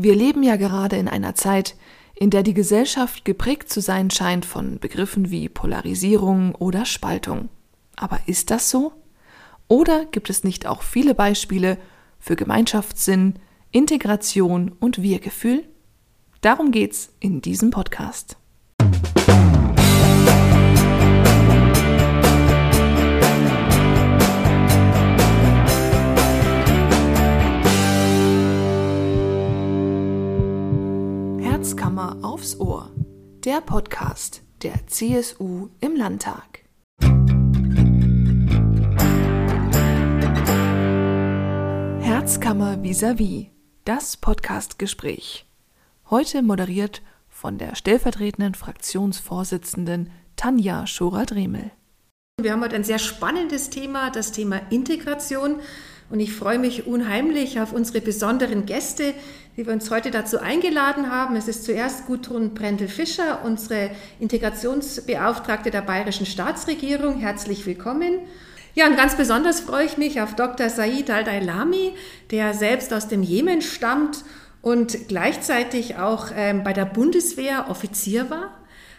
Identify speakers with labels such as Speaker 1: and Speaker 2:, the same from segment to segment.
Speaker 1: Wir leben ja gerade in einer Zeit, in der die Gesellschaft geprägt zu sein scheint von Begriffen wie Polarisierung oder Spaltung. Aber ist das so? Oder gibt es nicht auch viele Beispiele für Gemeinschaftssinn, Integration und Wir-Gefühl? Darum geht's in diesem Podcast. Aufs Ohr, der Podcast der CSU im Landtag. Herzkammer vis-à-vis, das Podcastgespräch. Heute moderiert von der stellvertretenden Fraktionsvorsitzenden Tanja Schora-Dremel.
Speaker 2: Wir haben heute ein sehr spannendes Thema, das Thema Integration. Und ich freue mich unheimlich auf unsere besonderen Gäste, die wir uns heute dazu eingeladen haben. Es ist zuerst Gudrun Brendel-Fischer, unsere Integrationsbeauftragte der Bayerischen Staatsregierung. Herzlich willkommen. Ja, und ganz besonders freue ich mich auf Dr. Said Al-Dailami, der selbst aus dem Jemen stammt und gleichzeitig auch ähm, bei der Bundeswehr Offizier war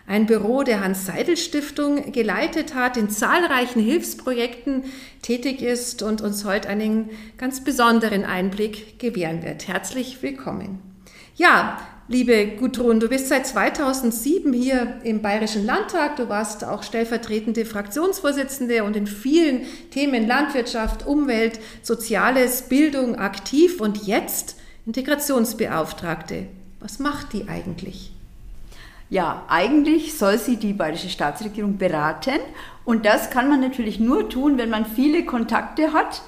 Speaker 2: ein Büro der Hans-Seidel-Stiftung geleitet hat, in zahlreichen Hilfsprojekten tätig ist und uns heute einen ganz besonderen Einblick gewähren wird. Herzlich willkommen. Ja, liebe Gudrun, du bist seit 2007 hier im Bayerischen Landtag. Du warst auch stellvertretende Fraktionsvorsitzende und in vielen Themen Landwirtschaft, Umwelt, Soziales, Bildung aktiv und jetzt Integrationsbeauftragte. Was macht die eigentlich?
Speaker 3: Ja, eigentlich soll sie die bayerische Staatsregierung beraten und das kann man natürlich nur tun, wenn man viele Kontakte hat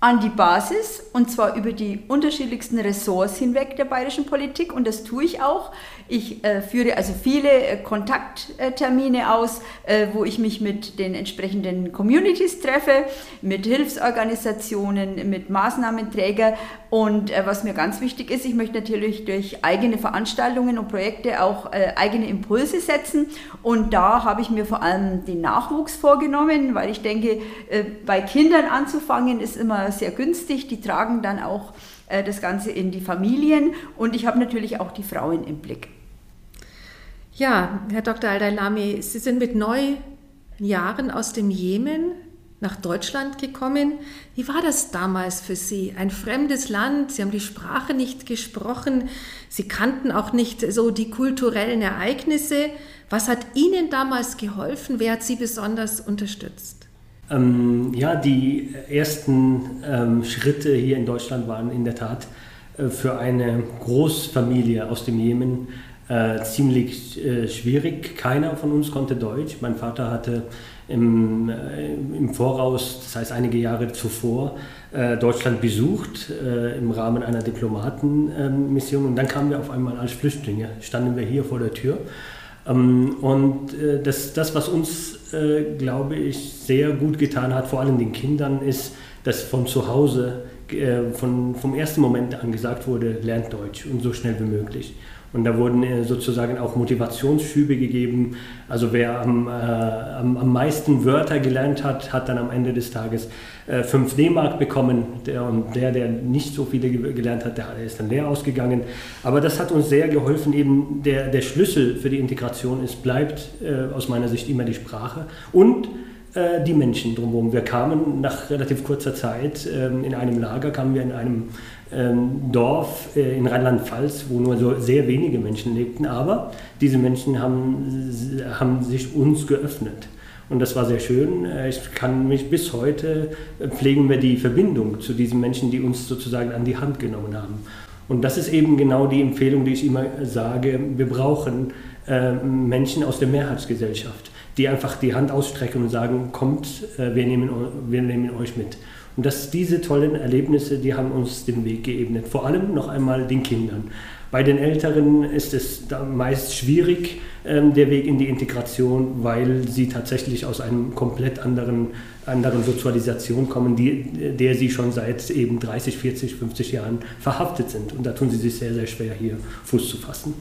Speaker 3: an die Basis und zwar über die unterschiedlichsten Ressorts hinweg der bayerischen Politik und das tue ich auch. Ich äh, führe also viele äh, Kontakttermine aus, äh, wo ich mich mit den entsprechenden Communities treffe, mit Hilfsorganisationen, mit Maßnahmenträgern und äh, was mir ganz wichtig ist, ich möchte natürlich durch eigene Veranstaltungen und Projekte auch äh, eigene Impulse setzen und da habe ich mir vor allem den Nachwuchs vorgenommen, weil ich denke, äh, bei Kindern anzufangen ist immer sehr günstig. Die tragen dann auch das Ganze in die Familien und ich habe natürlich auch die Frauen im Blick.
Speaker 2: Ja, Herr Dr. Al-Dailami, Sie sind mit neun Jahren aus dem Jemen nach Deutschland gekommen. Wie war das damals für Sie? Ein fremdes Land, Sie haben die Sprache nicht gesprochen, Sie kannten auch nicht so die kulturellen Ereignisse. Was hat Ihnen damals geholfen? Wer hat Sie besonders unterstützt?
Speaker 4: Ähm, ja, die ersten ähm, Schritte hier in Deutschland waren in der Tat äh, für eine Großfamilie aus dem Jemen äh, ziemlich äh, schwierig. Keiner von uns konnte Deutsch. Mein Vater hatte im, äh, im Voraus, das heißt einige Jahre zuvor, äh, Deutschland besucht äh, im Rahmen einer Diplomatenmission und dann kamen wir auf einmal als Flüchtlinge, standen wir hier vor der Tür. Ähm, und das, das, was uns äh, glaube ich, sehr gut getan hat, vor allem den Kindern, ist, dass von zu Hause äh, von, vom ersten Moment an gesagt wurde, lernt Deutsch und so schnell wie möglich. Und da wurden äh, sozusagen auch Motivationsschübe gegeben. Also wer am, äh, am, am, meisten Wörter gelernt hat, hat dann am Ende des Tages äh, 5 D-Mark bekommen. Der, und der, der nicht so viele gelernt hat, der ist dann leer ausgegangen. Aber das hat uns sehr geholfen. Eben der, der Schlüssel für die Integration ist, bleibt äh, aus meiner Sicht immer die Sprache. Und äh, die Menschen drumherum. Wir kamen nach relativ kurzer Zeit ähm, in einem Lager, kamen wir in einem Dorf äh, in Rheinland-Pfalz, wo nur so sehr wenige Menschen lebten, aber diese Menschen haben, haben sich uns geöffnet. Und das war sehr schön. Äh, ich kann mich bis heute pflegen wir die Verbindung zu diesen Menschen, die uns sozusagen an die Hand genommen haben. Und das ist eben genau die Empfehlung, die ich immer sage. Wir brauchen äh, Menschen aus der Mehrheitsgesellschaft die einfach die Hand ausstrecken und sagen, kommt, äh, wir nehmen, wir nehmen euch mit. Und dass diese tollen Erlebnisse, die haben uns den Weg geebnet. Vor allem noch einmal den Kindern. Bei den Älteren ist es meist schwierig, ähm, der Weg in die Integration, weil sie tatsächlich aus einem komplett anderen, anderen Sozialisation kommen, die, der sie schon seit eben 30, 40, 50 Jahren verhaftet sind. Und da tun sie sich sehr, sehr schwer, hier Fuß zu fassen.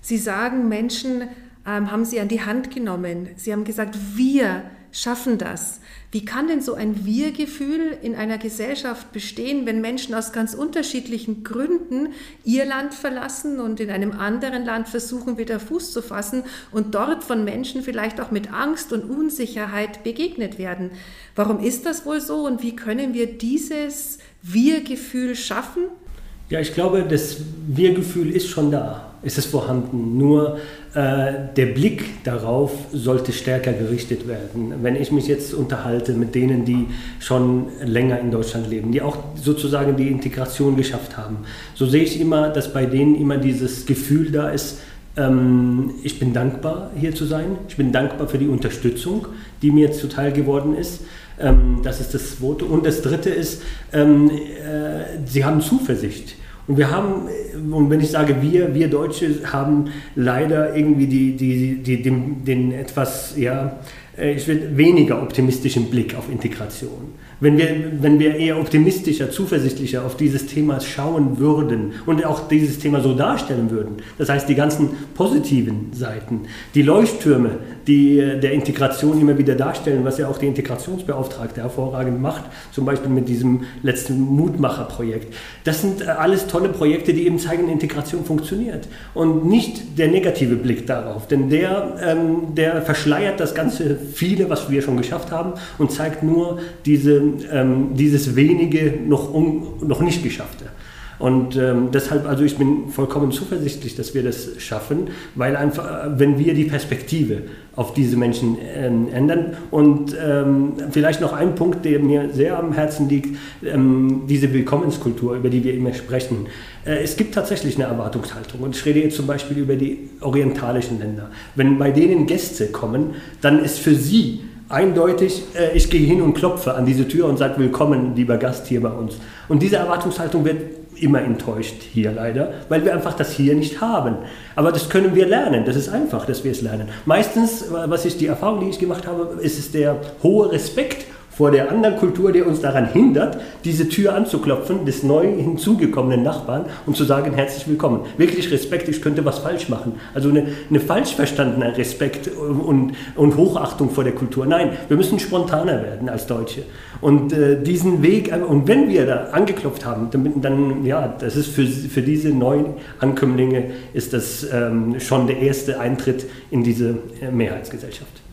Speaker 2: Sie sagen, Menschen ähm, haben Sie an die Hand genommen. Sie haben gesagt, wir schaffen das. Wie kann denn so ein Wir-Gefühl in einer Gesellschaft bestehen, wenn Menschen aus ganz unterschiedlichen Gründen ihr Land verlassen und in einem anderen Land versuchen, wieder Fuß zu fassen und dort von Menschen vielleicht auch mit Angst und Unsicherheit begegnet werden? Warum ist das wohl so und wie können wir dieses Wir-Gefühl schaffen?
Speaker 4: Ja, ich glaube, das Wir-Gefühl ist schon da, es ist vorhanden. Nur äh, der Blick darauf sollte stärker gerichtet werden. Wenn ich mich jetzt unterhalte mit denen, die schon länger in Deutschland leben, die auch sozusagen die Integration geschafft haben, so sehe ich immer, dass bei denen immer dieses Gefühl da ist, ähm, ich bin dankbar, hier zu sein. Ich bin dankbar für die Unterstützung, die mir zuteil geworden ist. Ähm, das ist das zweite. Und das dritte ist, ähm, äh, sie haben Zuversicht. Und wir haben, und wenn ich sage wir, wir Deutsche haben leider irgendwie die, die, die, den, den etwas, ja, äh, ich will weniger optimistischen Blick auf Integration. Wenn wir, wenn wir eher optimistischer, zuversichtlicher auf dieses Thema schauen würden und auch dieses Thema so darstellen würden, das heißt die ganzen positiven Seiten, die Leuchttürme, die äh, der Integration immer wieder darstellen, was ja auch die Integrationsbeauftragte hervorragend macht, zum Beispiel mit diesem letzten Mutmacher-Projekt. Das sind äh, alles tolle Projekte, die eben zeigen, Integration funktioniert und nicht der negative Blick darauf, denn der, ähm, der verschleiert das ganze viele, was wir schon geschafft haben und zeigt nur diese ähm, dieses wenige noch, un, noch nicht geschaffte. Und ähm, deshalb, also ich bin vollkommen zuversichtlich, dass wir das schaffen, weil einfach, äh, wenn wir die Perspektive auf diese Menschen ähm, ändern. Und ähm, vielleicht noch ein Punkt, der mir sehr am Herzen liegt, ähm, diese Willkommenskultur, über die wir immer sprechen. Äh, es gibt tatsächlich eine Erwartungshaltung. Und ich rede jetzt zum Beispiel über die orientalischen Länder. Wenn bei denen Gäste kommen, dann ist für sie eindeutig, äh, ich gehe hin und klopfe an diese Tür und sage, willkommen, lieber Gast hier bei uns. Und diese Erwartungshaltung wird immer enttäuscht hier leider, weil wir einfach das hier nicht haben. Aber das können wir lernen, das ist einfach, dass wir es lernen. Meistens, was ist die Erfahrung, die ich gemacht habe, ist es der hohe Respekt vor der anderen Kultur, die uns daran hindert, diese Tür anzuklopfen, des neu hinzugekommenen Nachbarn und zu sagen, herzlich willkommen. Wirklich Respekt, ich könnte was falsch machen. Also eine, eine falsch verstandener Respekt und, und Hochachtung vor der Kultur. Nein, wir müssen spontaner werden als Deutsche. Und äh, diesen Weg, und wenn wir da angeklopft haben, dann, dann ja, das ist für, für diese neuen Ankömmlinge ist das ähm, schon der erste Eintritt in diese äh, Mehrheitsgesellschaft.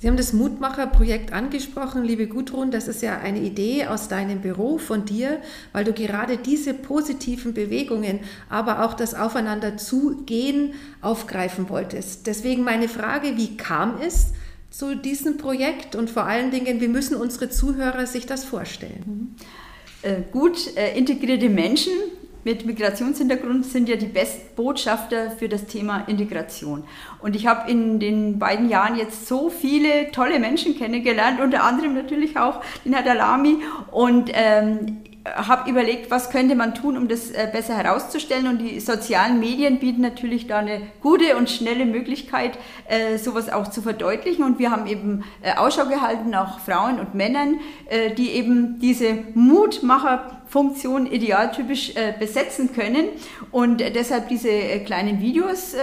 Speaker 2: Sie haben das Mutmacher-Projekt angesprochen, liebe Gudrun. Das ist ja eine Idee aus deinem Büro von dir, weil du gerade diese positiven Bewegungen, aber auch das Aufeinander zugehen aufgreifen wolltest. Deswegen meine Frage, wie kam es zu diesem Projekt und vor allen Dingen, wie müssen unsere Zuhörer sich das vorstellen?
Speaker 3: Äh, gut äh, integrierte Menschen mit Migrationshintergrund sind ja die Bestbotschafter für das Thema Integration. Und ich habe in den beiden Jahren jetzt so viele tolle Menschen kennengelernt, unter anderem natürlich auch den Herr Dalami. Und ähm, habe überlegt, was könnte man tun, um das äh, besser herauszustellen. Und die sozialen Medien bieten natürlich da eine gute und schnelle Möglichkeit, äh, sowas auch zu verdeutlichen. Und wir haben eben äh, Ausschau gehalten nach Frauen und Männern, die eben diese Mutmacherfunktion idealtypisch besetzen können. Und deshalb diese kleinen Videos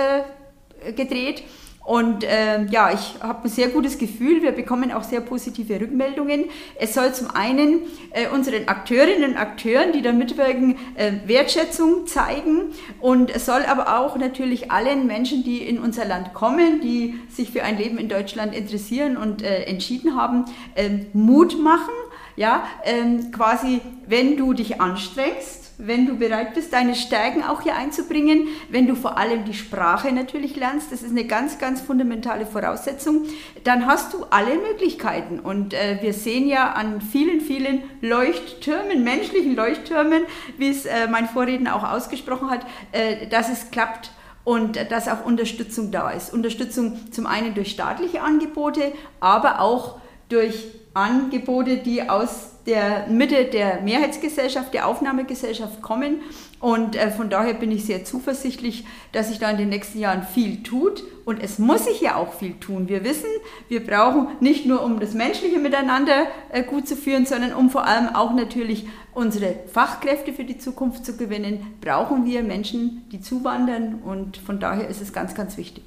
Speaker 3: gedreht. Und äh, ja, ich habe ein sehr gutes Gefühl. Wir bekommen auch sehr positive Rückmeldungen. Es soll zum einen äh, unseren Akteurinnen und Akteuren, die da mitwirken, äh, Wertschätzung zeigen. Und es soll aber auch natürlich allen Menschen, die in unser Land kommen, die sich für ein Leben in Deutschland interessieren und äh, entschieden haben, ähm, Mut machen. Ja, ähm, quasi, wenn du dich anstrengst, wenn du bereit bist, deine Stärken auch hier einzubringen, wenn du vor allem die Sprache natürlich lernst, das ist eine ganz, ganz fundamentale Voraussetzung, dann hast du alle Möglichkeiten. Und äh, wir sehen ja an vielen, vielen Leuchttürmen, menschlichen Leuchttürmen, wie es äh, mein Vorredner auch ausgesprochen hat, äh, dass es klappt und dass auch Unterstützung da ist. Unterstützung zum einen durch staatliche Angebote, aber auch durch Angebote, die aus der Mitte der Mehrheitsgesellschaft, der Aufnahmegesellschaft kommen. Und äh, von daher bin ich sehr zuversichtlich, dass sich da in den nächsten Jahren viel tut. Und es muss sich ja auch viel tun. Wir wissen, wir brauchen nicht nur, um das menschliche Miteinander äh, gut zu führen, sondern um vor allem auch natürlich unsere Fachkräfte für die Zukunft zu gewinnen, brauchen wir Menschen, die zuwandern. Und von daher ist es ganz, ganz wichtig.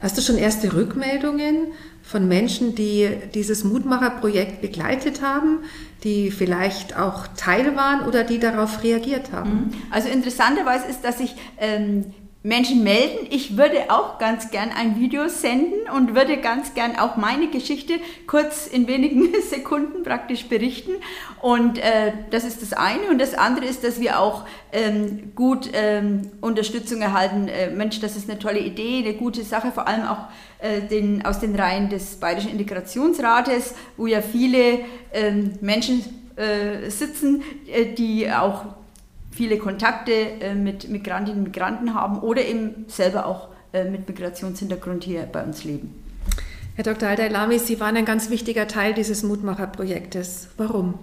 Speaker 2: Hast du schon erste Rückmeldungen von Menschen, die dieses Mutmacherprojekt begleitet haben, die vielleicht auch Teil waren oder die darauf reagiert haben? Mhm.
Speaker 3: Also interessanterweise ist, dass ich ähm, Menschen melden. Ich würde auch ganz gern ein Video senden und würde ganz gern auch meine Geschichte kurz in wenigen Sekunden praktisch berichten. Und äh, das ist das eine. Und das andere ist, dass wir auch ähm, gut ähm, Unterstützung erhalten. Äh, Mensch, das ist eine tolle Idee, eine gute Sache, vor allem auch äh, den, aus den Reihen des Bayerischen Integrationsrates, wo ja viele ähm, Menschen äh, sitzen, äh, die auch viele Kontakte äh, mit Migrantinnen und Migranten haben oder eben selber auch äh, mit Migrationshintergrund hier bei uns leben.
Speaker 2: Herr Dr. Aldailami, Sie waren ein ganz wichtiger Teil dieses Mutmacherprojektes. Warum?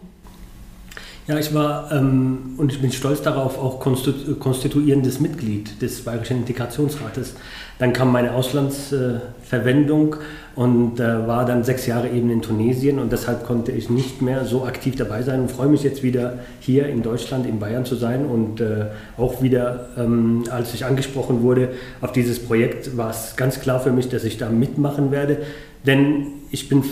Speaker 4: Ja, ich war ähm, und ich bin stolz darauf, auch konstituierendes Mitglied des Bayerischen Integrationsrates. Dann kam meine Auslandsverwendung äh, und äh, war dann sechs Jahre eben in Tunesien und deshalb konnte ich nicht mehr so aktiv dabei sein und freue mich jetzt wieder hier in Deutschland, in Bayern zu sein und äh, auch wieder, ähm, als ich angesprochen wurde auf dieses Projekt, war es ganz klar für mich, dass ich da mitmachen werde, denn ich bin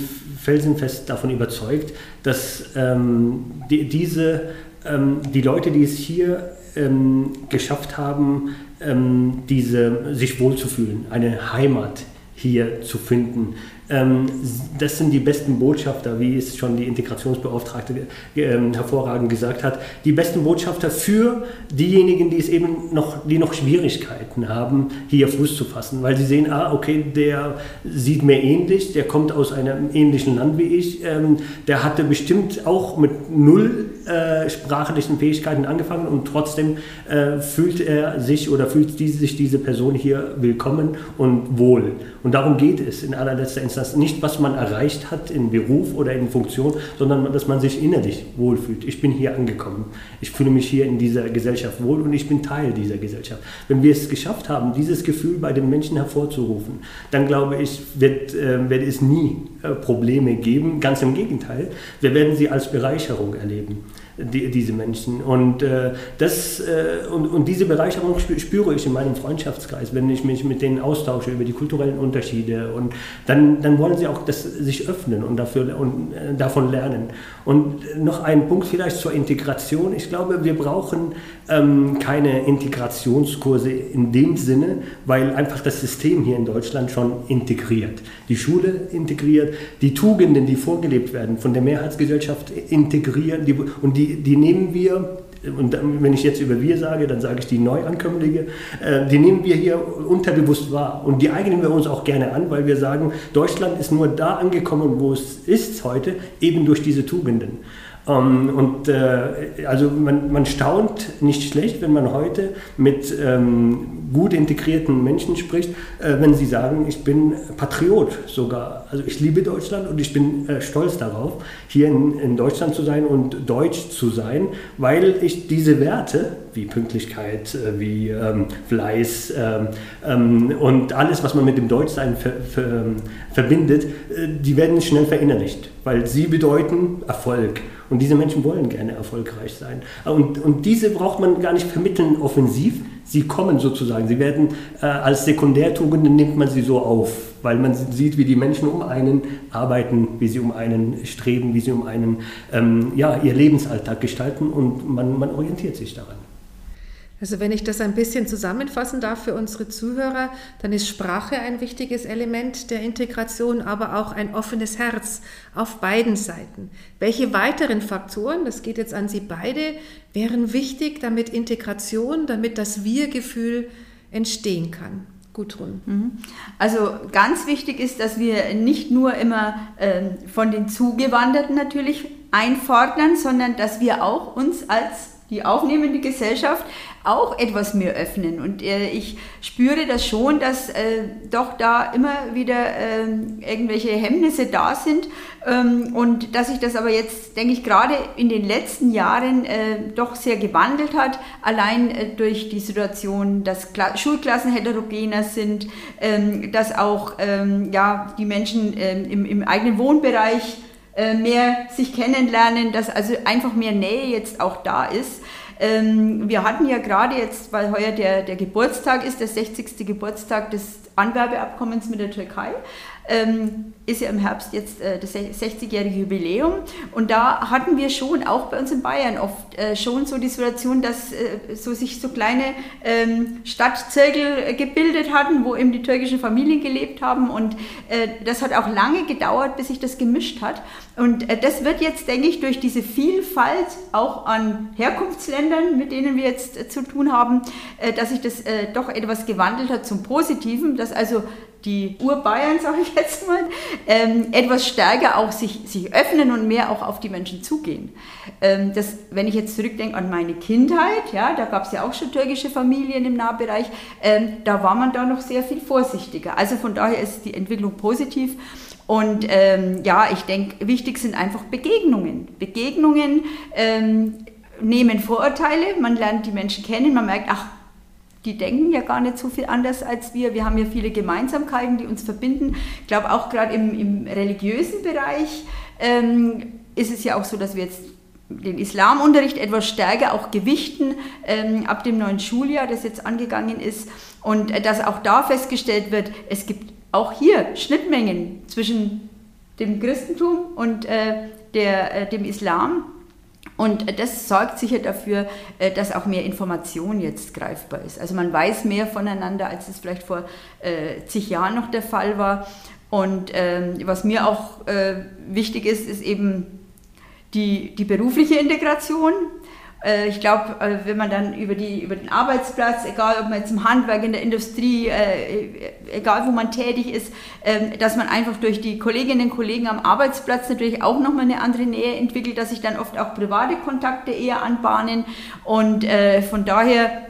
Speaker 4: felsenfest davon überzeugt, dass ähm, die, diese, ähm, die Leute, die es hier ähm, geschafft haben, ähm, diese, sich wohlzufühlen, eine Heimat hier zu finden, das sind die besten Botschafter, wie es schon die Integrationsbeauftragte ähm, hervorragend gesagt hat, die besten Botschafter für diejenigen, die es eben noch, die noch Schwierigkeiten haben, hier Fuß zu fassen, weil sie sehen, ah, okay, der sieht mir ähnlich, der kommt aus einem ähnlichen Land wie ich, ähm, der hatte bestimmt auch mit null äh, sprachlichen Fähigkeiten angefangen und trotzdem äh, fühlt er sich oder fühlt sich diese Person hier willkommen und wohl. Und darum geht es in allerletzter Instanz das nicht, was man erreicht hat in Beruf oder in Funktion, sondern dass man sich innerlich wohlfühlt. Ich bin hier angekommen. Ich fühle mich hier in dieser Gesellschaft wohl und ich bin Teil dieser Gesellschaft. Wenn wir es geschafft haben, dieses Gefühl bei den Menschen hervorzurufen, dann glaube ich, wird, äh, wird es nie äh, Probleme geben. Ganz im Gegenteil, wir werden sie als Bereicherung erleben die, diese Menschen. Und, äh, das, äh, und, und diese Bereicherung spüre ich in meinem Freundschaftskreis, wenn ich mich mit denen austausche über die kulturellen Unterschiede. Und dann, dann wollen sie auch das, sich öffnen und, dafür, und äh, davon lernen. Und noch ein Punkt vielleicht zur Integration. Ich glaube, wir brauchen ähm, keine Integrationskurse in dem Sinne, weil einfach das System hier in Deutschland schon integriert. Die Schule integriert, die Tugenden, die vorgelebt werden, von der Mehrheitsgesellschaft integrieren die, und die, die nehmen wir und wenn ich jetzt über wir sage, dann sage ich die Neuankömmlinge, äh, die nehmen wir hier unterbewusst wahr und die eignen wir uns auch gerne an, weil wir sagen, Deutschland ist nur da angekommen, wo es ist heute, eben durch diese Tugenden. Ähm, und äh, also man, man, staunt nicht schlecht, wenn man heute mit ähm, gut integrierten Menschen spricht, äh, wenn sie sagen, ich bin Patriot sogar. Also ich liebe Deutschland und ich bin äh, stolz darauf, hier in, in, Deutschland zu sein und deutsch zu sein, weil ich diese Werte wie Pünktlichkeit, äh, wie ähm, Fleiß ähm, ähm, und alles, was man mit dem Deutschsein ver, ver, ähm, verbindet, äh, die werden schnell verinnerlicht, weil sie bedeuten Erfolg. Und diese Menschen wollen gerne erfolgreich sein. Und, und diese braucht man gar nicht vermitteln offensiv. Sie kommen sozusagen. Sie werden äh, als Sekundärtugenden nimmt man sie so auf, weil man sieht, wie die Menschen um einen arbeiten, wie sie um einen streben, wie sie um einen ähm, ja, ihr Lebensalltag gestalten und man, man orientiert sich daran.
Speaker 2: Also wenn ich das ein bisschen zusammenfassen darf für unsere Zuhörer, dann ist Sprache ein wichtiges Element der Integration, aber auch ein offenes Herz auf beiden Seiten. Welche weiteren Faktoren, das geht jetzt an Sie beide, wären wichtig, damit Integration, damit das Wir-Gefühl entstehen kann? Gudrun.
Speaker 3: Mhm. Also ganz wichtig ist, dass wir nicht nur immer äh, von den Zugewanderten natürlich einfordern, sondern dass wir auch uns als die aufnehmende Gesellschaft auch etwas mehr öffnen. Und äh, ich spüre das schon, dass äh, doch da immer wieder äh, irgendwelche Hemmnisse da sind ähm, und dass sich das aber jetzt, denke ich, gerade in den letzten Jahren äh, doch sehr gewandelt hat, allein äh, durch die Situation, dass Kla Schulklassen heterogener sind, ähm, dass auch ähm, ja, die Menschen ähm, im, im eigenen Wohnbereich mehr sich kennenlernen, dass also einfach mehr Nähe jetzt auch da ist. Ähm, wir hatten ja gerade jetzt, weil heuer der, der Geburtstag ist, der 60. Geburtstag des Anwerbeabkommens mit der Türkei, ähm, ist ja im Herbst jetzt äh, das 60-jährige Jubiläum. Und da hatten wir schon, auch bei uns in Bayern, oft äh, schon so die Situation, dass äh, so sich so kleine ähm, Stadtzirkel gebildet hatten, wo eben die türkischen Familien gelebt haben. Und äh, das hat auch lange gedauert, bis sich das gemischt hat. Und äh, das wird jetzt, denke ich, durch diese Vielfalt auch an Herkunftsländern, mit denen wir jetzt äh, zu tun haben, dass sich das doch etwas gewandelt hat zum Positiven, dass also die Urbayern, sage ich jetzt mal, ähm, etwas stärker auch sich, sich öffnen und mehr auch auf die Menschen zugehen. Ähm, das, wenn ich jetzt zurückdenke an meine Kindheit, ja, da gab es ja auch schon türkische Familien im Nahbereich, ähm, da war man da noch sehr viel vorsichtiger. Also von daher ist die Entwicklung positiv. Und ähm, ja, ich denke, wichtig sind einfach Begegnungen. Begegnungen ähm, nehmen Vorurteile, man lernt die Menschen kennen, man merkt, ach, die denken ja gar nicht so viel anders als wir. Wir haben ja viele Gemeinsamkeiten, die uns verbinden. Ich glaube, auch gerade im, im, religiösen Bereich ähm, ist es ja auch so, dass wir jetzt den Islamunterricht etwas stärker auch gewichten ähm, ab dem neuen Schuljahr, das jetzt angegangen ist. Und äh, dass auch da festgestellt wird, es gibt auch hier Schnittmengen zwischen dem Christentum und äh, der, äh, dem Islam. Und das sorgt sicher dafür, äh, dass auch mehr Information jetzt greifbar ist. Also man weiß mehr voneinander, als es vielleicht vor äh, zig Jahren noch der Fall war. Und ähm, was mir auch äh, wichtig ist, ist eben die, die berufliche Integration. Äh, ich glaube, äh, wenn man dann über, die, über den Arbeitsplatz, egal ob man jetzt im Handwerk, in der Industrie, äh, egal wo man tätig ist, ähm, dass man einfach durch die Kolleginnen und Kollegen am Arbeitsplatz natürlich auch nochmal eine andere Nähe entwickelt, dass sich dann oft auch private Kontakte eher anbahnen. Und von daher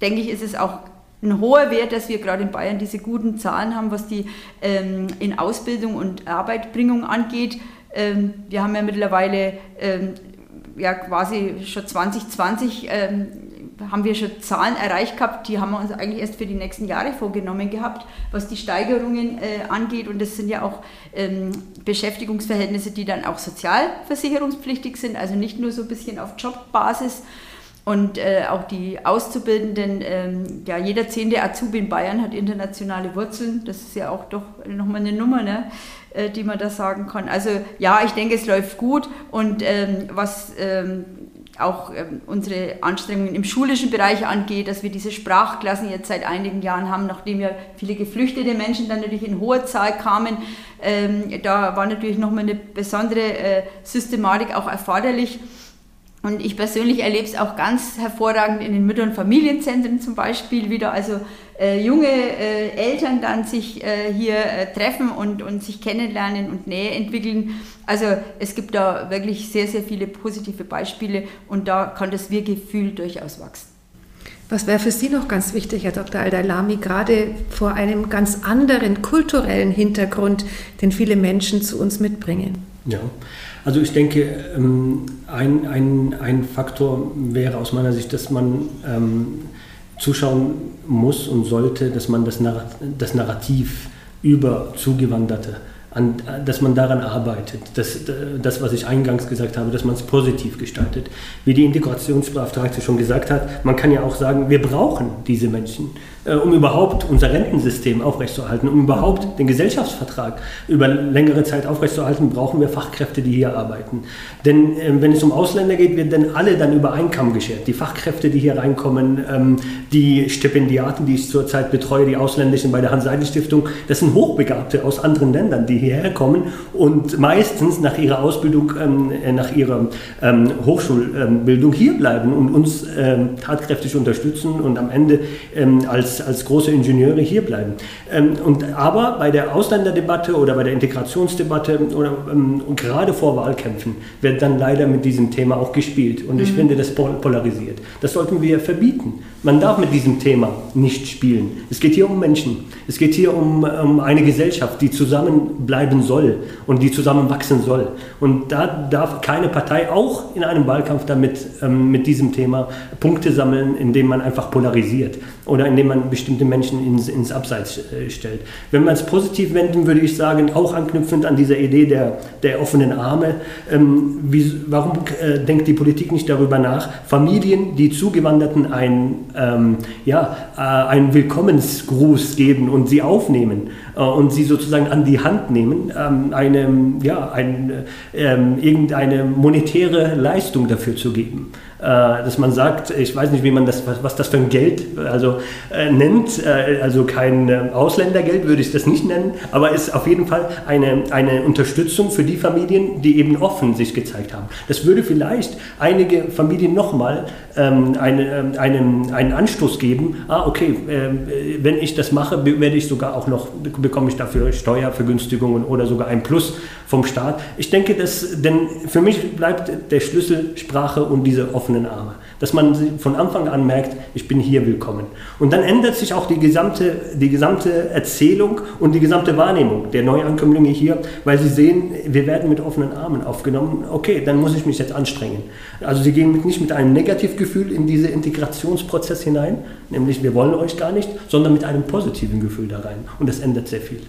Speaker 3: denke ich, ist es auch ein hoher Wert, dass wir gerade in Bayern diese guten Zahlen haben, was die ähm, in Ausbildung und Arbeitbringung angeht. Ähm, wir haben ja mittlerweile ja quasi schon 2020 ähm, haben wir schon Zahlen erreicht gehabt, die haben wir uns eigentlich erst für die nächsten Jahre vorgenommen gehabt, was die Steigerungen äh, angeht. Und das sind ja auch ähm, Beschäftigungsverhältnisse, die dann auch sozialversicherungspflichtig sind, also nicht nur so ein bisschen auf Jobbasis. Und äh, auch die Auszubildenden, ähm, ja, jeder zehnte Azubi in Bayern hat internationale Wurzeln. Das ist ja auch doch nochmal eine Nummer. Ne? Äh, die man da sagen kann. Also ja, ich denke, es läuft gut und ähm, was ähm, auch ähm, unsere Anstrengungen im schulischen Bereich angeht, dass wir diese Sprachklassen jetzt seit einigen Jahren haben, nachdem ja viele geflüchtete Menschen dann natürlich in hoher Zahl kamen. Ähm, da war natürlich nochmal eine besondere äh, Systematik auch erforderlich. Und ich persönlich erlebe es auch ganz hervorragend in den Mütter- und Familienzentren zum Beispiel wieder. Also äh, junge äh, Eltern dann sich äh, hier äh, treffen und, und sich kennenlernen und Nähe entwickeln. Also es gibt da wirklich sehr, sehr viele positive Beispiele und da kann das Wir-Gefühl durchaus wachsen.
Speaker 2: Was wäre für Sie noch ganz wichtig, Herr Dr. Al-Dailami, gerade vor einem ganz anderen kulturellen Hintergrund, den viele Menschen zu uns mitbringen?
Speaker 4: Ja, also ich denke, ähm, ein, ein, ein Faktor wäre aus meiner Sicht, dass man ähm, zuschauen muss und sollte, dass man das, das Narrativ über Zugewanderte an, dass man daran arbeitet, dass, das, was ich eingangs gesagt habe, dass man es positiv gestaltet. Wie die Integrationsbeauftragte schon gesagt hat, man kann ja auch sagen, wir brauchen diese Menschen, äh, um überhaupt unser Rentensystem aufrechtzuerhalten, um überhaupt den Gesellschaftsvertrag über längere Zeit aufrechtzuerhalten, brauchen wir Fachkräfte, die hier arbeiten. Denn äh, wenn es um Ausländer geht, werden dann alle dann über Kamm geschert. Die Fachkräfte, die hier reinkommen, ähm, die Stipendiaten, die ich zurzeit betreue, die ausländischen bei der Hans-Seidel-Stiftung, das sind Hochbegabte aus anderen Ländern, die hierher kommen und meistens nach ihrer Ausbildung, ähm, äh, nach ihrer ähm, Hochschulbildung hier bleiben und uns ähm, tatkräftig unterstützen und am Ende als, als große Ingenieure hier bleiben. und, aber bei der Ausländerdebatte oder bei der Integrationsdebatte oder gerade vor Wahlkämpfen wird dann leider mit diesem Thema auch gespielt. Und ich mhm. finde, das polarisiert. Das sollten wir verbieten. Man darf mit diesem Thema nicht spielen. Es geht hier um Menschen. Es geht hier um, um eine Gesellschaft, die zusammen bleibt bleiben soll und die zusammenwachsen soll. Und da darf keine Partei auch in einem Wahlkampf damit ähm, mit diesem Thema Punkte sammeln, indem man einfach polarisiert oder indem man bestimmte Menschen ins, ins Abseits äh, stellt. Wenn man es positiv wenden, würde ich sagen, auch anknüpfend an diese Idee der, der offenen Arme, ähm, wie, warum äh, denkt die Politik nicht darüber nach, Familien, die Zugewanderten ein, ähm, ja, äh, einen Willkommensgruß geben und sie aufnehmen und sie sozusagen an die Hand nehmen, ähm, eine, ja, ein, ähm, irgendeine monetäre Leistung dafür zu geben. Äh, dass man sagt, ich weiß nicht, wie man das, was, das für ein Geld also, äh, nennt, äh, also kein äh, Ausländergeld würde ich das nicht nennen, aber ist auf jeden Fall eine, eine Unterstützung für die Familien, die eben offen sich gezeigt haben. Das würde vielleicht einige Familien nochmal ähm, eine, ähm, einen, einen Anstoß geben, ah okay, äh, wenn ich das mache, werde ich sogar auch noch, bekomme ich dafür Steuervergünstigungen oder sogar ein Plus vom Staat. Ich denke, dass, denn für mich bleibt der Schlüssel Sprache und diese offenen Arme. Dass man von Anfang an merkt, ich bin hier willkommen. Und dann ändert sich auch die gesamte, die gesamte Erzählung und die gesamte Wahrnehmung der Neuankömmlinge hier, weil sie sehen, wir werden mit offenen Armen aufgenommen. Okay, dann muss ich mich jetzt anstrengen. Also sie gehen nicht mit einem Negativgefühl in diesen Integrationsprozess hinein, nämlich wir wollen euch gar nicht, sondern mit einem positiven Gefühl da rein. Und das ändert sehr viel.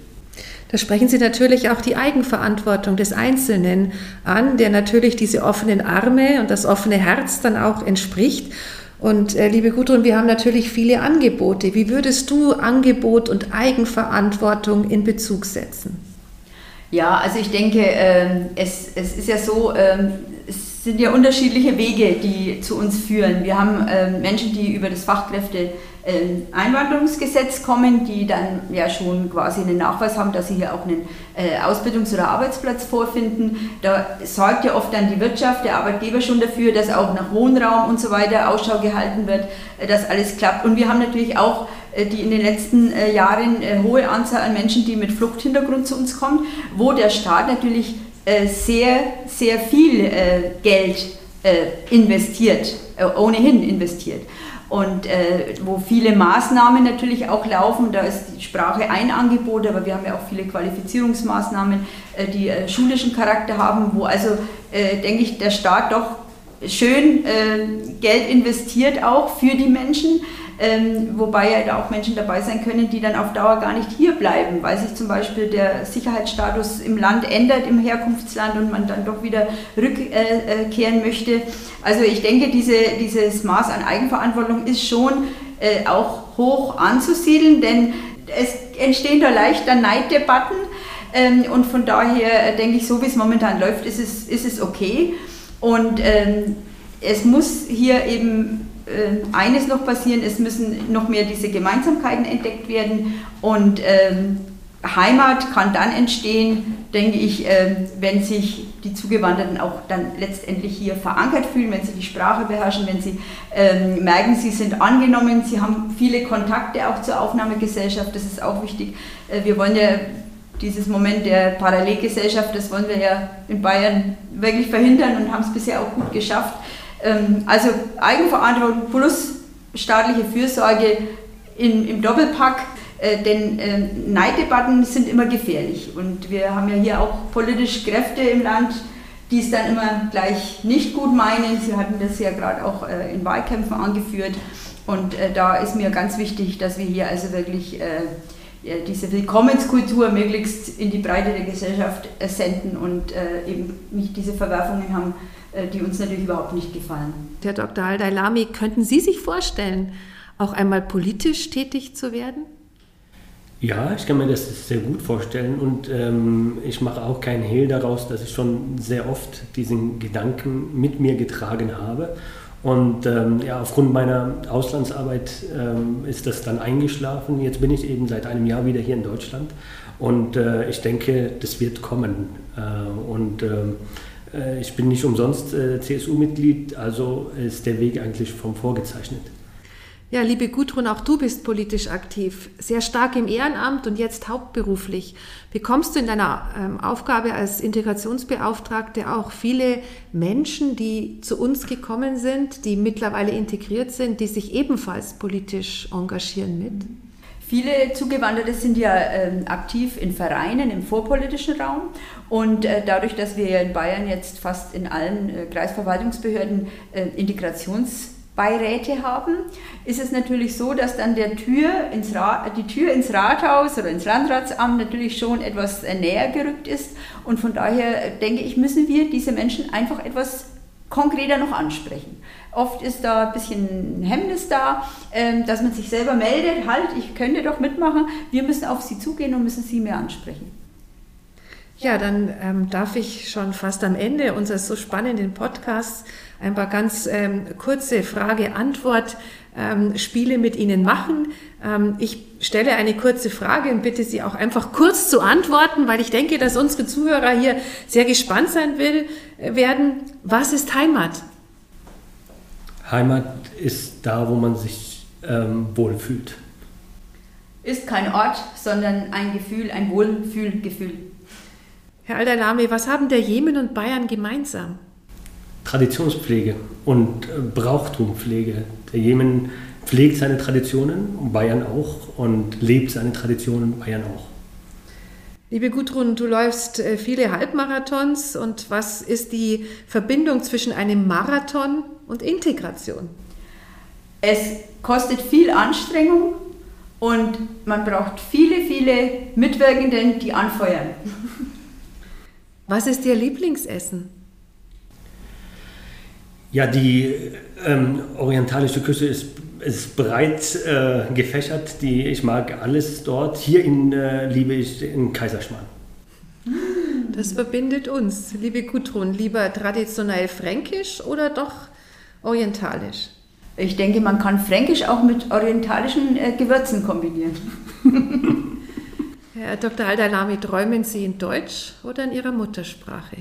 Speaker 2: Da sprechen Sie natürlich auch die Eigenverantwortung des Einzelnen an, der natürlich diese offenen Arme und das offene Herz dann auch entspricht. Und äh, liebe Gudrun, wir haben natürlich viele Angebote. Wie würdest du Angebot und Eigenverantwortung in Bezug setzen?
Speaker 3: Ja, also ich denke, äh, es, es ist ja so, äh, es sind ja unterschiedliche Wege, die zu uns führen. Wir haben ähm, Menschen, die über das Fachkräfte Einwanderungsgesetz kommen, die dann ja schon quasi einen Nachweis haben, dass sie hier auch einen äh, Ausbildungs- oder Arbeitsplatz vorfinden. Da sorgt ja oft dann die Wirtschaft, der Arbeitgeber schon dafür, dass auch nach Wohnraum und so weiter Ausschau gehalten wird, äh, dass alles klappt. Und wir haben natürlich auch äh, die in den letzten Jahren hohe Anzahl an Menschen, die mit Fluchthintergrund zu uns kommen, wo der Staat natürlich sehr, sehr viel Geld investiert, ohnehin investiert und äh, wo viele Maßnahmen natürlich auch laufen. Da ist die Sprache ein Angebot, aber wir haben ja auch viele Qualifizierungsmaßnahmen, äh, die äh, schulischen Charakter haben, wo also, äh, denke ich, der Staat doch schön äh, Geld investiert auch für die Menschen. Ähm, wobei ja da auch Menschen dabei sein können, die dann auf Dauer gar nicht hier bleiben, weil sich zum Beispiel der Sicherheitsstatus im Land ändert, im Herkunftsland und man dann doch wieder rückkehren möchte. Also ich denke, diese, dieses Maß an Eigenverantwortung ist schon äh, auch hoch anzusiedeln, denn es entstehen da leicht dann Neiddebatten ähm, und von daher äh, denke ich, so wie es momentan läuft, ist es, ist es okay. Und ähm, es muss hier eben eines noch passieren, es müssen noch mehr diese Gemeinsamkeiten entdeckt werden und ähm, Heimat kann dann entstehen, denke ich, äh, wenn sich die Zugewanderten auch dann letztendlich hier verankert fühlen, wenn sie die Sprache beherrschen, wenn sie ähm, merken, sie sind angenommen, sie haben viele Kontakte auch zur Aufnahmegesellschaft, das ist auch wichtig. Äh, wir wollen ja dieses Moment der Parallelgesellschaft, das wollen wir ja in Bayern wirklich verhindern und haben es bisher auch gut geschafft. Ähm, also Eigenverantwortung plus staatliche Fürsorge in, im Doppelpack, äh, denn äh, Neiddebatten sind immer gefährlich. Und wir haben ja hier auch politisch Kräfte im Land, die es dann immer gleich nicht gut meinen. Sie hatten das ja gerade auch äh, in Wahlkämpfen angeführt. Und äh, da ist mir ganz wichtig, dass wir hier also wirklich äh, diese Willkommenskultur möglichst in die Breite der Gesellschaft äh, senden und eben nicht diese Verwerfungen haben, die uns natürlich überhaupt nicht gefallen.
Speaker 2: Herr Dr. Al-Dailami, könnten Sie sich vorstellen, auch einmal politisch tätig zu werden?
Speaker 4: Ja, ich kann mir das sehr gut vorstellen und ähm, ich mache auch keinen Hehl daraus, dass ich schon sehr oft diesen Gedanken mit mir getragen habe. Und ähm, ja, aufgrund meiner Auslandsarbeit ähm, ist das dann eingeschlafen. Jetzt bin ich eben seit einem Jahr wieder hier in Deutschland und äh, ich denke, das wird kommen. Äh, und ähm, äh, ich bin nicht umsonst äh, CSU-Mitglied, also ist der Weg eigentlich vom vorgezeichnet.
Speaker 2: Ja, liebe Gudrun, auch du bist politisch aktiv, sehr stark im Ehrenamt und jetzt hauptberuflich. Bekommst du in deiner ähm, Aufgabe als Integrationsbeauftragte auch viele Menschen, die zu uns gekommen sind, die mittlerweile integriert sind, die sich ebenfalls politisch engagieren mit?
Speaker 3: Viele Zugewanderte sind ja ähm, aktiv in Vereinen im vorpolitischen Raum und äh, dadurch, dass wir in Bayern jetzt fast in allen äh, Kreisverwaltungsbehörden äh, Integrationsbeiräte haben, ist es natürlich so, dass dann der Tür ins die Tür ins Rathaus oder ins Landratsamt natürlich schon etwas äh, näher gerückt ist und von daher äh, denke ich, müssen wir diese Menschen einfach etwas konkreter noch ansprechen. Oft ist da ein bisschen Hemmnis da, ähm, dass man sich selber meldet, halt, ich könnte doch mitmachen. Wir müssen auf sie zugehen und müssen sie mehr ansprechen.
Speaker 2: Ja, dann ähm, darf ich schon fast am Ende unseres so spannenden Podcasts ein paar ganz ähm, kurze Frage-Antwort-Spiele ähm, mit Ihnen machen. Ähm, ich stelle eine kurze Frage und bitte Sie auch einfach kurz zu antworten, weil ich denke, dass unsere Zuhörer hier sehr gespannt sein will, äh, werden. Was ist Heimat?
Speaker 4: Heimat ist da, wo man sich ähm, wohlfühlt.
Speaker 3: Ist kein Ort, sondern ein Gefühl, ein Wohlfühlgefühl.
Speaker 2: Herr Aldalami, was haben der Jemen und Bayern gemeinsam?
Speaker 4: Traditionspflege und äh, Brauchtumpflege. Der Jemen pflegt seine Traditionen, Bayern auch, und lebt seine Traditionen, Bayern auch.
Speaker 2: Liebe Gudrun, du läufst äh, viele Halbmarathons und was ist die Verbindung zwischen einem Marathon und Integration?
Speaker 3: Es kostet viel Anstrengung und man braucht viele, viele Mitwirkenden, die anfeuern.
Speaker 2: Was ist Ihr Lieblingsessen?
Speaker 4: Ja, die ähm, orientalische Küche ist, ist breit äh, gefächert. Die, ich mag alles dort. Hier in, äh, liebe ich in Kaiserschmarrn.
Speaker 2: Das verbindet uns, liebe Gudrun. Lieber traditionell fränkisch oder doch orientalisch?
Speaker 3: Ich denke, man kann fränkisch auch mit orientalischen äh, Gewürzen kombinieren.
Speaker 2: Herr Dr. Aldalami, träumen Sie in Deutsch oder in Ihrer Muttersprache?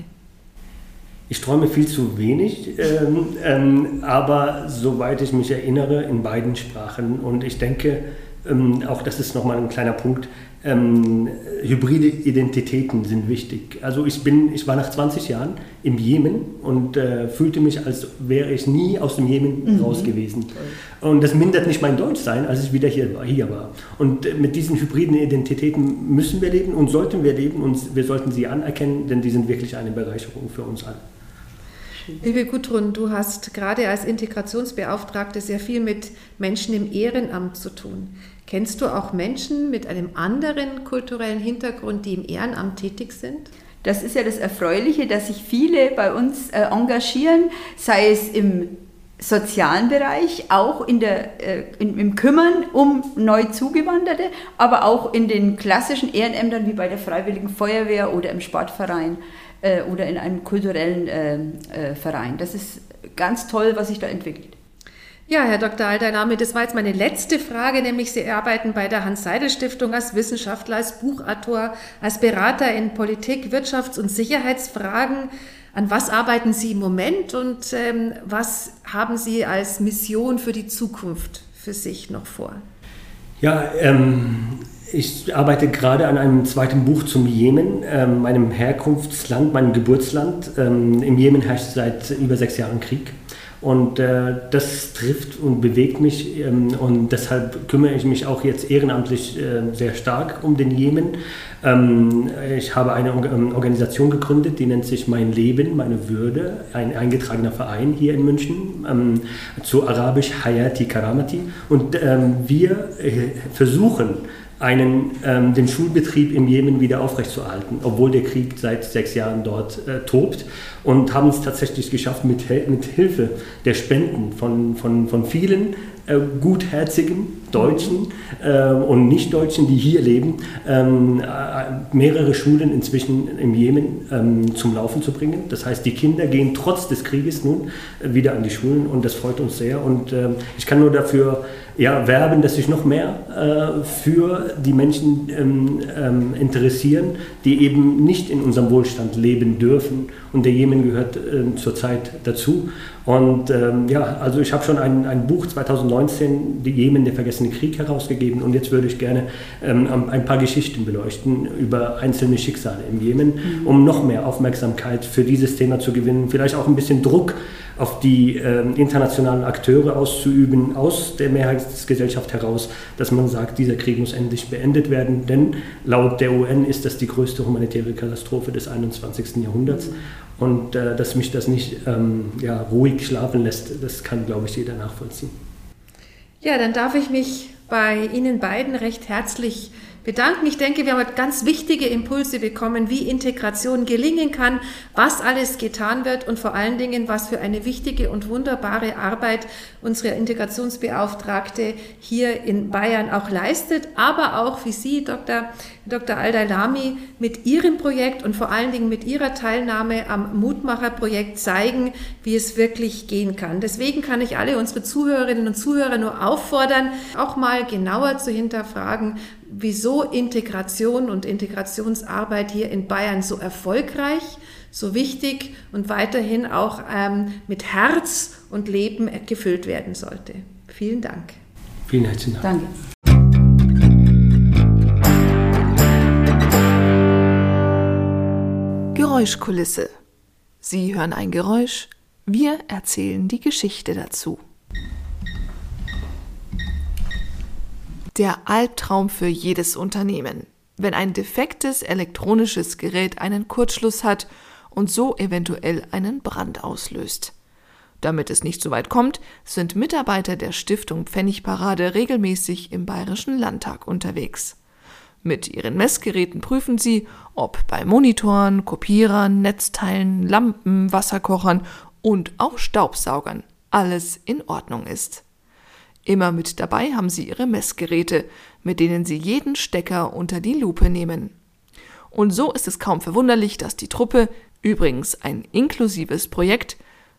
Speaker 4: Ich träume viel zu wenig, ähm, ähm, aber soweit ich mich erinnere, in beiden Sprachen. Und ich denke, ähm, auch das ist nochmal ein kleiner Punkt, ähm, hybride Identitäten sind wichtig. Also ich bin, ich war nach 20 Jahren im Jemen und äh, fühlte mich, als wäre ich nie aus dem Jemen mhm. raus gewesen. Und das mindert nicht mein Deutschsein, als ich wieder hier war. Hier war. Und äh, mit diesen hybriden Identitäten müssen wir leben und sollten wir leben und wir sollten sie anerkennen, denn die sind wirklich eine Bereicherung für uns alle.
Speaker 2: Liebe Gudrun, du hast gerade als Integrationsbeauftragte sehr viel mit Menschen im Ehrenamt zu tun. Kennst du auch Menschen mit einem anderen kulturellen Hintergrund, die im Ehrenamt tätig sind?
Speaker 3: Das ist ja das Erfreuliche, dass sich viele bei uns äh, engagieren, sei es im sozialen Bereich, auch in der, äh, in, im Kümmern um neu Zugewanderte, aber auch in den klassischen Ehrenämtern wie bei der Freiwilligen Feuerwehr oder im Sportverein äh, oder in einem kulturellen äh, äh, Verein. Das ist ganz toll, was sich da entwickelt.
Speaker 2: Ja, Herr Dr. Aldername, das war jetzt meine letzte Frage, nämlich Sie arbeiten bei der Hans-Seidel-Stiftung als Wissenschaftler, als Buchautor, als Berater in Politik, Wirtschafts- und Sicherheitsfragen. An was arbeiten Sie im Moment und ähm, was haben Sie als Mission für die Zukunft für sich noch vor?
Speaker 4: Ja, ähm, ich arbeite gerade an einem zweiten Buch zum Jemen, ähm, meinem Herkunftsland, meinem Geburtsland. Ähm, Im Jemen herrscht seit über sechs Jahren Krieg. Und äh, das trifft und bewegt mich ähm, und deshalb kümmere ich mich auch jetzt ehrenamtlich äh, sehr stark um den Jemen. Ähm, ich habe eine ähm, Organisation gegründet, die nennt sich Mein Leben, meine Würde, ein eingetragener Verein hier in München, ähm, zu Arabisch Hayati Karamati. Und ähm, wir äh, versuchen, einen, ähm, den Schulbetrieb im Jemen wieder aufrechtzuerhalten, obwohl der Krieg seit sechs Jahren dort äh, tobt und haben es tatsächlich geschafft, mit, mit Hilfe der Spenden von, von, von vielen äh, gutherzigen Deutschen äh, und Nicht-Deutschen, die hier leben, ähm, äh, mehrere Schulen inzwischen im Jemen ähm, zum Laufen zu bringen. Das heißt, die Kinder gehen trotz des Krieges nun äh, wieder an die Schulen und das freut uns sehr. Und ähm, ich kann nur dafür ja, werben, dass sich noch mehr äh, für die Menschen ähm, ähm, interessieren, die eben nicht in unserem Wohlstand leben dürfen. Und der Jemen gehört äh, zurzeit dazu. Und ähm, ja, also ich habe schon ein, ein Buch 2019, Die Jemen, der vergessene Krieg, herausgegeben und jetzt würde ich gerne ähm, ein paar Geschichten beleuchten über einzelne Schicksale im Jemen, mhm. um noch mehr Aufmerksamkeit für dieses Thema zu gewinnen, vielleicht auch ein bisschen Druck auf die äh, internationalen Akteure auszuüben, aus der Mehrheitsgesellschaft heraus, dass man sagt, dieser Krieg muss endlich beendet werden. Denn laut der UN ist das die größte humanitäre Katastrophe des 21. Jahrhunderts. Und äh, dass mich das nicht ähm, ja, ruhig schlafen lässt, das kann, glaube ich, jeder nachvollziehen.
Speaker 2: Ja, dann darf ich mich bei Ihnen beiden recht herzlich bedanken. Ich denke, wir haben ganz wichtige Impulse bekommen, wie Integration gelingen kann, was alles getan wird und vor allen Dingen, was für eine wichtige und wunderbare Arbeit unsere Integrationsbeauftragte hier in Bayern auch leistet, aber auch wie Sie, Dr. Dr. Al-Dailami, mit Ihrem Projekt und vor allen Dingen mit Ihrer Teilnahme am Mutmacher-Projekt zeigen, wie es wirklich gehen kann. Deswegen kann ich alle unsere Zuhörerinnen und Zuhörer nur auffordern, auch mal genauer zu hinterfragen, wieso Integration und Integrationsarbeit hier in Bayern so erfolgreich, so wichtig und weiterhin auch ähm, mit Herz und Leben gefüllt werden sollte. Vielen Dank.
Speaker 4: Vielen herzlichen Dank. Danke.
Speaker 1: Geräuschkulisse. Sie hören ein Geräusch, wir erzählen die Geschichte dazu. Der Albtraum für jedes Unternehmen, wenn ein defektes elektronisches Gerät einen Kurzschluss hat und so eventuell einen Brand auslöst. Damit es nicht so weit kommt, sind Mitarbeiter der Stiftung Pfennigparade regelmäßig im Bayerischen Landtag unterwegs. Mit ihren Messgeräten prüfen sie, ob bei Monitoren, Kopierern, Netzteilen, Lampen, Wasserkochern und auch Staubsaugern alles in Ordnung ist. Immer mit dabei haben sie ihre Messgeräte, mit denen sie jeden Stecker unter die Lupe nehmen. Und so ist es kaum verwunderlich, dass die Truppe, übrigens ein inklusives Projekt,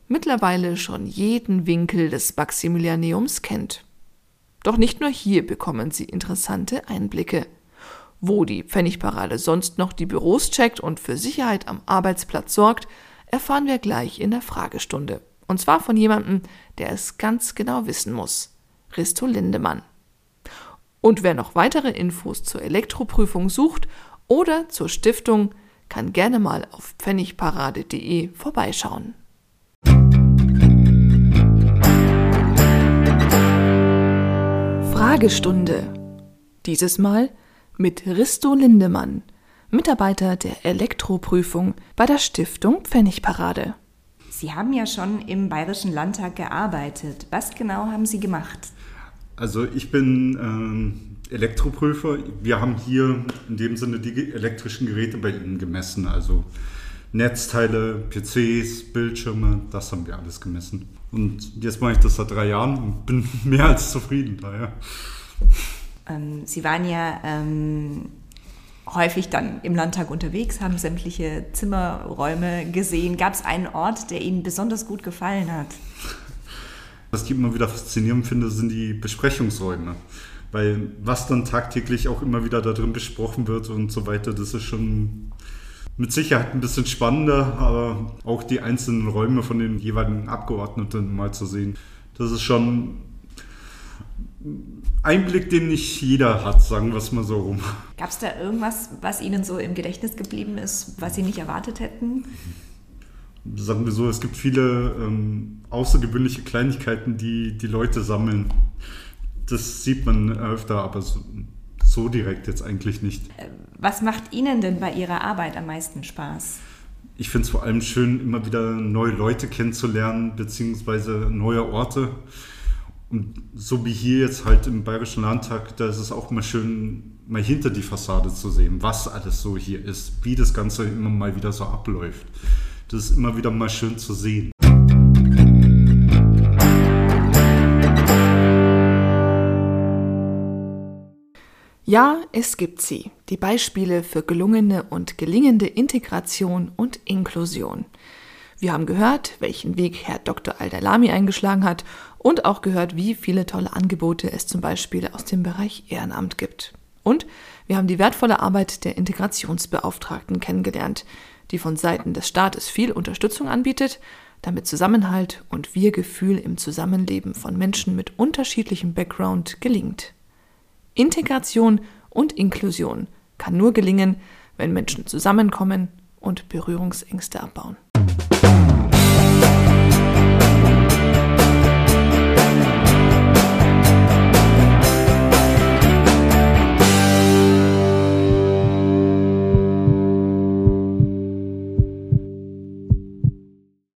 Speaker 1: mittlerweile schon jeden Winkel des Maximilianeums kennt. Doch nicht nur hier bekommen sie interessante Einblicke. Wo die Pfennigparade sonst noch die Büros checkt und für Sicherheit am Arbeitsplatz sorgt, erfahren wir gleich in der Fragestunde. Und zwar von jemandem, der es ganz genau wissen muss. Risto Lindemann. Und wer noch weitere Infos zur Elektroprüfung sucht oder zur Stiftung, kann gerne mal auf pfennigparade.de vorbeischauen. Fragestunde. Dieses Mal mit Risto Lindemann, Mitarbeiter der Elektroprüfung bei der Stiftung Pfennigparade.
Speaker 5: Sie haben ja schon im Bayerischen Landtag gearbeitet. Was genau haben Sie gemacht?
Speaker 6: Also ich bin ähm, Elektroprüfer. Wir haben hier in dem Sinne die elektrischen Geräte bei Ihnen gemessen. Also Netzteile, PCs, Bildschirme, das haben wir alles gemessen. Und jetzt mache ich das seit drei Jahren und bin mehr als zufrieden daher.
Speaker 5: Ähm, Sie waren ja ähm, häufig dann im Landtag unterwegs, haben sämtliche Zimmerräume gesehen. Gab es einen Ort, der Ihnen besonders gut gefallen hat?
Speaker 6: Was ich immer wieder faszinierend finde, sind die Besprechungsräume. Weil was dann tagtäglich auch immer wieder da drin besprochen wird und so weiter, das ist schon mit Sicherheit ein bisschen spannender, aber auch die einzelnen Räume von den jeweiligen Abgeordneten mal zu sehen, das ist schon Einblick, den nicht jeder hat, sagen wir es mal so rum.
Speaker 5: Gab es da irgendwas, was Ihnen so im Gedächtnis geblieben ist, was Sie nicht erwartet hätten?
Speaker 6: Sagen wir so, es gibt viele ähm, außergewöhnliche Kleinigkeiten, die die Leute sammeln. Das sieht man öfter, aber so, so direkt jetzt eigentlich nicht.
Speaker 5: Was macht Ihnen denn bei Ihrer Arbeit am meisten Spaß?
Speaker 6: Ich finde es vor allem schön, immer wieder neue Leute kennenzulernen, beziehungsweise neue Orte. Und so wie hier jetzt halt im Bayerischen Landtag, da ist es auch mal schön, mal hinter die Fassade zu sehen, was alles so hier ist, wie das Ganze immer mal wieder so abläuft. Das ist immer wieder mal schön zu sehen.
Speaker 1: Ja, es gibt sie, die Beispiele für gelungene und gelingende Integration und Inklusion. Wir haben gehört, welchen Weg Herr Dr. Aldalami eingeschlagen hat und auch gehört, wie viele tolle Angebote es zum Beispiel aus dem Bereich Ehrenamt gibt. Und wir haben die wertvolle Arbeit der Integrationsbeauftragten kennengelernt, die von Seiten des Staates viel Unterstützung anbietet, damit Zusammenhalt und Wir-Gefühl im Zusammenleben von Menschen mit unterschiedlichem Background gelingt. Integration und Inklusion kann nur gelingen, wenn Menschen zusammenkommen und Berührungsängste abbauen.